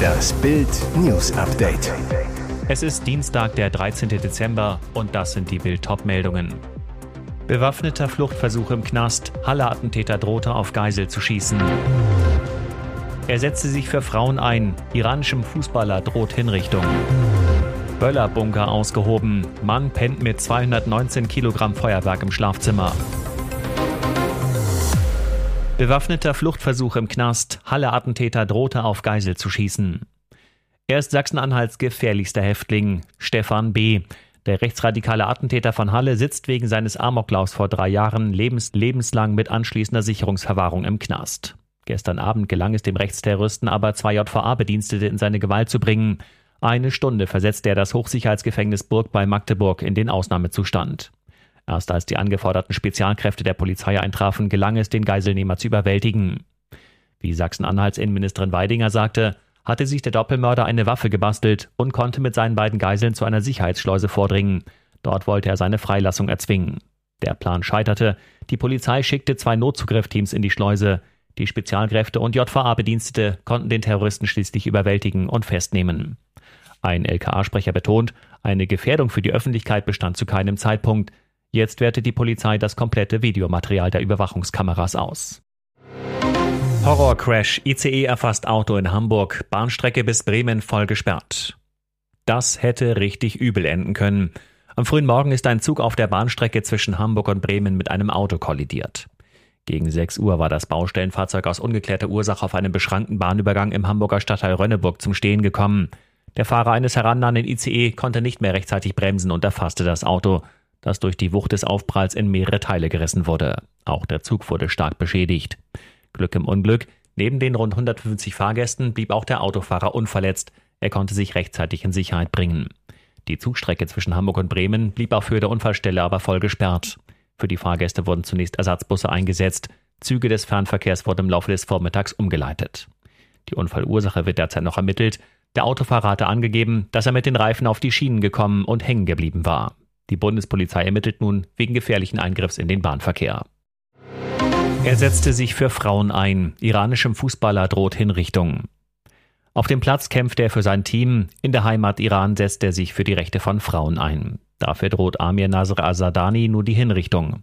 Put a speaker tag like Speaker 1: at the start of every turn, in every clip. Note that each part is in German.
Speaker 1: Das Bild News Update.
Speaker 2: Es ist Dienstag, der 13. Dezember und das sind die Bild meldungen Bewaffneter Fluchtversuch im Knast. Halle-Attentäter drohte auf Geisel zu schießen. Er setzte sich für Frauen ein. Iranischem Fußballer droht Hinrichtung. Böllerbunker ausgehoben. Mann pennt mit 219 Kilogramm Feuerwerk im Schlafzimmer. Bewaffneter Fluchtversuch im Knast. Halle-Attentäter drohte auf Geisel zu schießen. Er ist Sachsen-Anhalts gefährlichster Häftling, Stefan B. Der rechtsradikale Attentäter von Halle sitzt wegen seines Amoklaufs vor drei Jahren lebens lebenslang mit anschließender Sicherungsverwahrung im Knast. Gestern Abend gelang es dem Rechtsterroristen aber, zwei JVA-Bedienstete in seine Gewalt zu bringen. Eine Stunde versetzte er das Hochsicherheitsgefängnis Burg bei Magdeburg in den Ausnahmezustand. Erst als die angeforderten Spezialkräfte der Polizei eintrafen, gelang es, den Geiselnehmer zu überwältigen. Wie Sachsen-Anhalts Innenministerin Weidinger sagte, hatte sich der Doppelmörder eine Waffe gebastelt und konnte mit seinen beiden Geiseln zu einer Sicherheitsschleuse vordringen. Dort wollte er seine Freilassung erzwingen. Der Plan scheiterte. Die Polizei schickte zwei Notzugriffteams in die Schleuse. Die Spezialkräfte und JVA-Bedienstete konnten den Terroristen schließlich überwältigen und festnehmen. Ein LKA-Sprecher betont, eine Gefährdung für die Öffentlichkeit bestand zu keinem Zeitpunkt. Jetzt wertet die Polizei das komplette Videomaterial der Überwachungskameras aus. Horrorcrash. ICE erfasst Auto in Hamburg. Bahnstrecke bis Bremen voll gesperrt. Das hätte richtig übel enden können. Am frühen Morgen ist ein Zug auf der Bahnstrecke zwischen Hamburg und Bremen mit einem Auto kollidiert. Gegen 6 Uhr war das Baustellenfahrzeug aus ungeklärter Ursache auf einem beschrankten Bahnübergang im Hamburger Stadtteil Rönneburg zum Stehen gekommen. Der Fahrer eines herannahenden ICE konnte nicht mehr rechtzeitig bremsen und erfasste das Auto das durch die Wucht des Aufpralls in mehrere Teile gerissen wurde. Auch der Zug wurde stark beschädigt. Glück im Unglück, neben den rund 150 Fahrgästen blieb auch der Autofahrer unverletzt. Er konnte sich rechtzeitig in Sicherheit bringen. Die Zugstrecke zwischen Hamburg und Bremen blieb auf Höhe der Unfallstelle aber voll gesperrt. Für die Fahrgäste wurden zunächst Ersatzbusse eingesetzt. Züge des Fernverkehrs wurden im Laufe des Vormittags umgeleitet. Die Unfallursache wird derzeit noch ermittelt. Der Autofahrer hatte angegeben, dass er mit den Reifen auf die Schienen gekommen und hängen geblieben war. Die Bundespolizei ermittelt nun wegen gefährlichen Eingriffs in den Bahnverkehr. Er setzte sich für Frauen ein. Iranischem Fußballer droht Hinrichtung. Auf dem Platz kämpft er für sein Team. In der Heimat Iran setzt er sich für die Rechte von Frauen ein. Dafür droht Amir Nasr Azadani nur die Hinrichtung.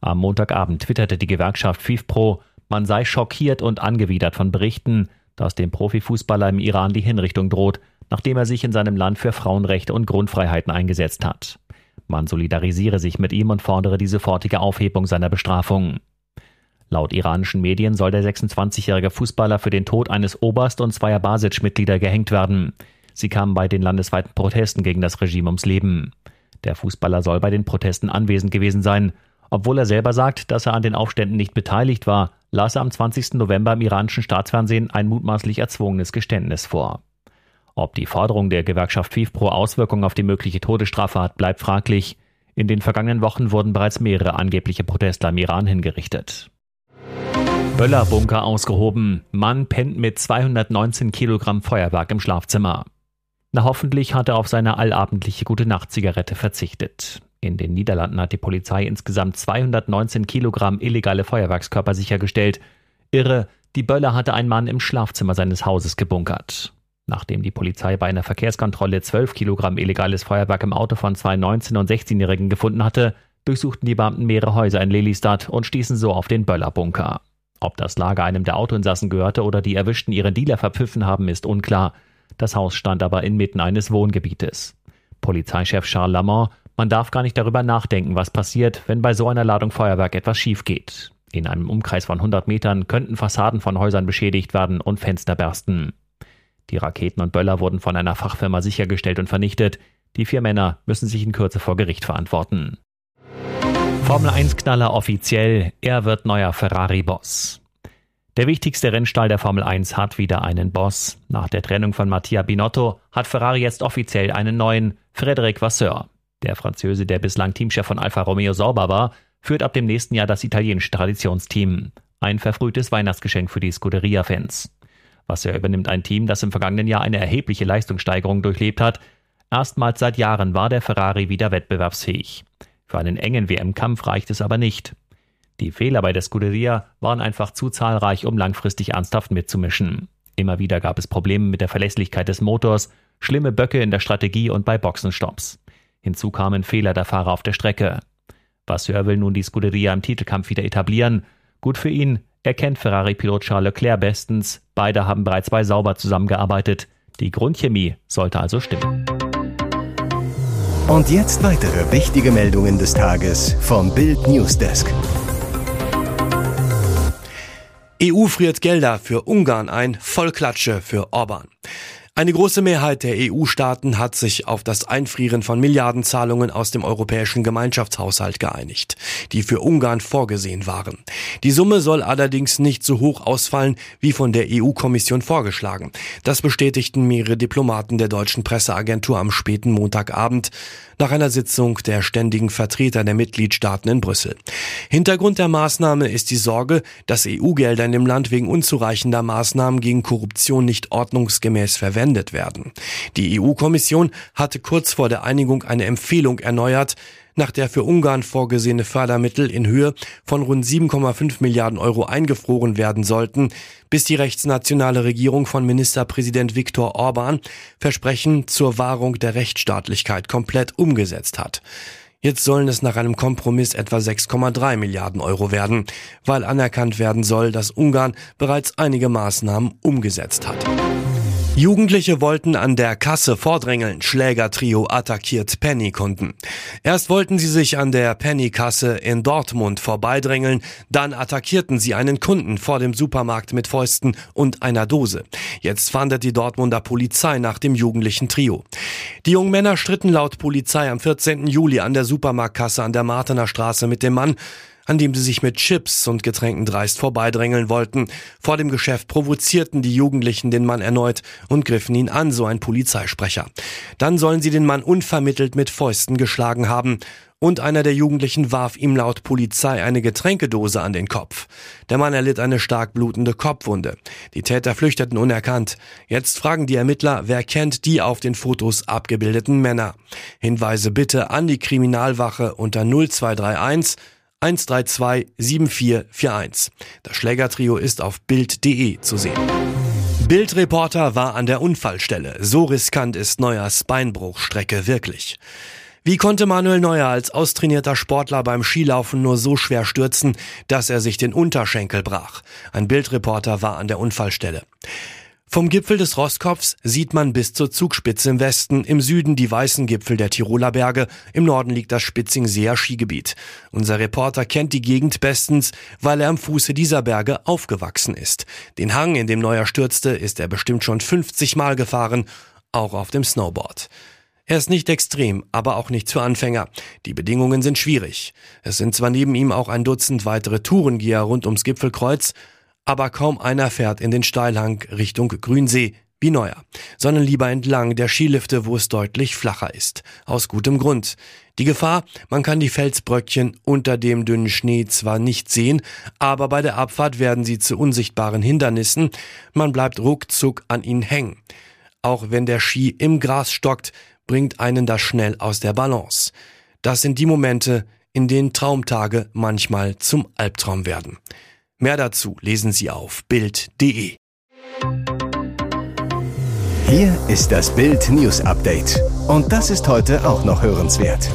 Speaker 2: Am Montagabend twitterte die Gewerkschaft FIFPro, man sei schockiert und angewidert von Berichten, dass dem Profifußballer im Iran die Hinrichtung droht, nachdem er sich in seinem Land für Frauenrechte und Grundfreiheiten eingesetzt hat. Man solidarisiere sich mit ihm und fordere die sofortige Aufhebung seiner Bestrafung. Laut iranischen Medien soll der 26-jährige Fußballer für den Tod eines Oberst und zweier Basic-Mitglieder gehängt werden. Sie kamen bei den landesweiten Protesten gegen das Regime ums Leben. Der Fußballer soll bei den Protesten anwesend gewesen sein. Obwohl er selber sagt, dass er an den Aufständen nicht beteiligt war, las er am 20. November im iranischen Staatsfernsehen ein mutmaßlich erzwungenes Geständnis vor. Ob die Forderung der Gewerkschaft FIFPro Auswirkungen auf die mögliche Todesstrafe hat, bleibt fraglich. In den vergangenen Wochen wurden bereits mehrere angebliche Protestler im Iran hingerichtet. Böllerbunker ausgehoben. Mann pennt mit 219 Kilogramm Feuerwerk im Schlafzimmer. Na hoffentlich hat er auf seine allabendliche Gute-Nacht-Zigarette verzichtet. In den Niederlanden hat die Polizei insgesamt 219 Kilogramm illegale Feuerwerkskörper sichergestellt. Irre, die Böller hatte ein Mann im Schlafzimmer seines Hauses gebunkert. Nachdem die Polizei bei einer Verkehrskontrolle 12 Kilogramm illegales Feuerwerk im Auto von zwei 19- und 16-Jährigen gefunden hatte, durchsuchten die Beamten mehrere Häuser in Lelystad und stießen so auf den Böllerbunker. Ob das Lager einem der Autoinsassen gehörte oder die Erwischten ihren Dealer verpfiffen haben, ist unklar. Das Haus stand aber inmitten eines Wohngebietes. Polizeichef Charles Lamont, man darf gar nicht darüber nachdenken, was passiert, wenn bei so einer Ladung Feuerwerk etwas schief geht. In einem Umkreis von 100 Metern könnten Fassaden von Häusern beschädigt werden und Fenster bersten. Die Raketen und Böller wurden von einer Fachfirma sichergestellt und vernichtet. Die vier Männer müssen sich in Kürze vor Gericht verantworten. Formel 1 Knaller offiziell, er wird neuer Ferrari-Boss. Der wichtigste Rennstall der Formel 1 hat wieder einen Boss. Nach der Trennung von Mattia Binotto hat Ferrari jetzt offiziell einen neuen, Frédéric Vasseur. Der Französe, der bislang Teamchef von Alfa Romeo Sauber war, führt ab dem nächsten Jahr das italienische Traditionsteam. Ein verfrühtes Weihnachtsgeschenk für die Scuderia-Fans. Wasser übernimmt ein Team, das im vergangenen Jahr eine erhebliche Leistungssteigerung durchlebt hat. Erstmals seit Jahren war der Ferrari wieder wettbewerbsfähig. Für einen engen WM-Kampf reicht es aber nicht. Die Fehler bei der Scuderia waren einfach zu zahlreich, um langfristig ernsthaft mitzumischen. Immer wieder gab es Probleme mit der Verlässlichkeit des Motors, schlimme Böcke in der Strategie und bei Boxenstopps. Hinzu kamen Fehler der Fahrer auf der Strecke. Vasseur will nun die Scuderia im Titelkampf wieder etablieren. Gut für ihn, er kennt Ferrari-Pilot Charles Leclerc bestens. Beide haben bereits bei Sauber zusammengearbeitet. Die Grundchemie sollte also stimmen.
Speaker 1: Und jetzt weitere wichtige Meldungen des Tages vom Bild Newsdesk.
Speaker 3: EU friert Gelder für Ungarn ein, Vollklatsche für Orban. Eine große Mehrheit der EU-Staaten hat sich auf das Einfrieren von Milliardenzahlungen aus dem europäischen Gemeinschaftshaushalt geeinigt, die für Ungarn vorgesehen waren. Die Summe soll allerdings nicht so hoch ausfallen wie von der EU-Kommission vorgeschlagen. Das bestätigten mehrere Diplomaten der deutschen Presseagentur am späten Montagabend nach einer Sitzung der ständigen Vertreter der Mitgliedstaaten in Brüssel. Hintergrund der Maßnahme ist die Sorge, dass EU-Gelder in dem Land wegen unzureichender Maßnahmen gegen Korruption nicht ordnungsgemäß verwendet verwendet werden. Die EU-Kommission hatte kurz vor der Einigung eine Empfehlung erneuert, nach der für Ungarn vorgesehene Fördermittel in Höhe von rund 7,5 Milliarden Euro eingefroren werden sollten, bis die rechtsnationale Regierung von Ministerpräsident Viktor Orban Versprechen zur Wahrung der Rechtsstaatlichkeit komplett umgesetzt hat. Jetzt sollen es nach einem Kompromiss etwa 6,3 Milliarden Euro werden, weil anerkannt werden soll, dass Ungarn bereits einige Maßnahmen umgesetzt hat. Jugendliche wollten an der Kasse vordrängeln. Schlägertrio attackiert Penny-Kunden. Erst wollten sie sich an der Penny-Kasse in Dortmund vorbeidrängeln, dann attackierten sie einen Kunden vor dem Supermarkt mit Fäusten und einer Dose. Jetzt fahndet die Dortmunder Polizei nach dem jugendlichen Trio. Die jungen Männer stritten laut Polizei am 14. Juli an der Supermarktkasse an der Martener Straße mit dem Mann, an dem sie sich mit Chips und Getränken dreist vorbeidrängeln wollten. Vor dem Geschäft provozierten die Jugendlichen den Mann erneut und griffen ihn an, so ein Polizeisprecher. Dann sollen sie den Mann unvermittelt mit Fäusten geschlagen haben und einer der Jugendlichen warf ihm laut Polizei eine Getränkedose an den Kopf. Der Mann erlitt eine stark blutende Kopfwunde. Die Täter flüchteten unerkannt. Jetzt fragen die Ermittler, wer kennt die auf den Fotos abgebildeten Männer. Hinweise bitte an die Kriminalwache unter 0231 132 7441. Das Schlägertrio ist auf Bild.de zu sehen. Bildreporter war an der Unfallstelle. So riskant ist Neuers Beinbruchstrecke wirklich. Wie konnte Manuel Neuer als austrainierter Sportler beim Skilaufen nur so schwer stürzen, dass er sich den Unterschenkel brach? Ein Bildreporter war an der Unfallstelle. Vom Gipfel des Rosskopfs sieht man bis zur Zugspitze im Westen, im Süden die weißen Gipfel der Tiroler Berge, im Norden liegt das Spitzingseer Skigebiet. Unser Reporter kennt die Gegend bestens, weil er am Fuße dieser Berge aufgewachsen ist. Den Hang, in dem Neuer stürzte, ist er bestimmt schon 50 Mal gefahren, auch auf dem Snowboard. Er ist nicht extrem, aber auch nicht für Anfänger. Die Bedingungen sind schwierig. Es sind zwar neben ihm auch ein Dutzend weitere Tourengeher rund ums Gipfelkreuz, aber kaum einer fährt in den Steilhang Richtung Grünsee wie Neuer, sondern lieber entlang der Skilifte, wo es deutlich flacher ist. Aus gutem Grund. Die Gefahr, man kann die Felsbröckchen unter dem dünnen Schnee zwar nicht sehen, aber bei der Abfahrt werden sie zu unsichtbaren Hindernissen, man bleibt ruckzuck an ihnen hängen. Auch wenn der Ski im Gras stockt, bringt einen das schnell aus der Balance. Das sind die Momente, in denen Traumtage manchmal zum Albtraum werden. Mehr dazu lesen Sie auf Bild.de.
Speaker 1: Hier ist das Bild News Update. Und das ist heute auch noch hörenswert.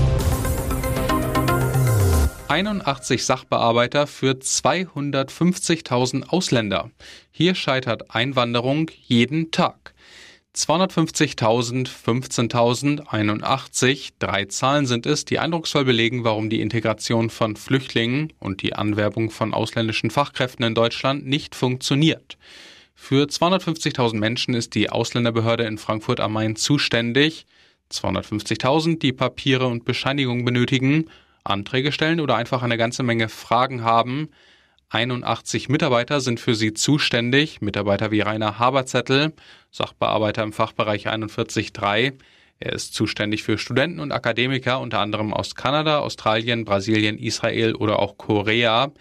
Speaker 4: 81 Sachbearbeiter für 250.000 Ausländer. Hier scheitert Einwanderung jeden Tag. 250.000, 15.081, drei Zahlen sind es, die eindrucksvoll belegen, warum die Integration von Flüchtlingen und die Anwerbung von ausländischen Fachkräften in Deutschland nicht funktioniert. Für 250.000 Menschen ist die Ausländerbehörde in Frankfurt am Main zuständig. 250.000, die Papiere und Bescheinigungen benötigen, Anträge stellen oder einfach eine ganze Menge Fragen haben. 81 Mitarbeiter sind für sie zuständig, Mitarbeiter wie Rainer Haberzettel, Sachbearbeiter im Fachbereich 41.3. Er ist zuständig für Studenten und Akademiker, unter anderem aus Kanada, Australien, Brasilien, Israel oder auch Korea.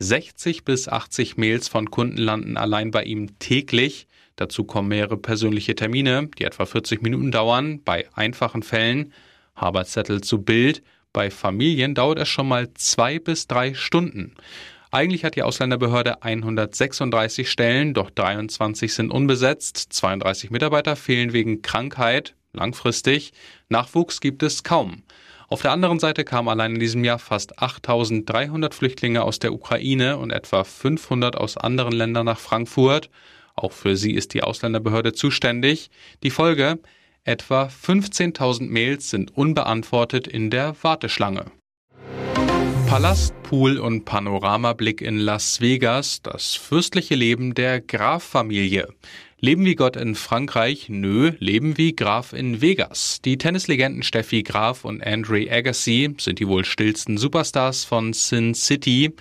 Speaker 4: 60 bis 80 Mails von Kunden landen allein bei ihm täglich. Dazu kommen mehrere persönliche Termine, die etwa 40 Minuten dauern, bei einfachen Fällen. Haberzettel zu Bild. Bei Familien dauert es schon mal zwei bis drei Stunden. Eigentlich hat die Ausländerbehörde 136 Stellen, doch 23 sind unbesetzt, 32 Mitarbeiter fehlen wegen Krankheit, langfristig, Nachwuchs gibt es kaum. Auf der anderen Seite kamen allein in diesem Jahr fast 8300 Flüchtlinge aus der Ukraine und etwa 500 aus anderen Ländern nach Frankfurt. Auch für sie ist die Ausländerbehörde zuständig. Die Folge? Etwa 15.000 Mails sind unbeantwortet in der Warteschlange. Palast, Pool und Panoramablick in Las Vegas, das fürstliche Leben der Graf-Familie. Leben wie Gott in Frankreich? Nö, leben wie Graf in Vegas. Die Tennislegenden Steffi Graf und Andre Agassi sind die wohl stillsten Superstars von Sin City.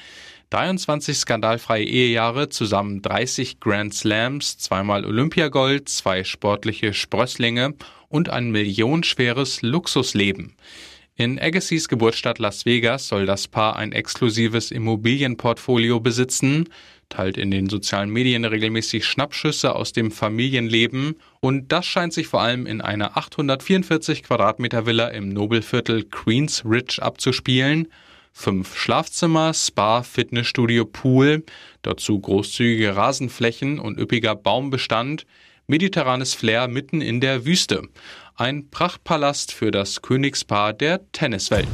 Speaker 4: 23 skandalfreie Ehejahre, zusammen 30 Grand Slams, zweimal Olympiagold, zwei sportliche Sprösslinge und ein millionenschweres Luxusleben. In Agassiz Geburtsstadt Las Vegas soll das Paar ein exklusives Immobilienportfolio besitzen, teilt in den sozialen Medien regelmäßig Schnappschüsse aus dem Familienleben und das scheint sich vor allem in einer 844 Quadratmeter Villa im Nobelviertel Queens Ridge abzuspielen. Fünf Schlafzimmer, Spa, Fitnessstudio, Pool, dazu großzügige Rasenflächen und üppiger Baumbestand, mediterranes Flair mitten in der Wüste. Ein Prachtpalast für das Königspaar der Tenniswelt.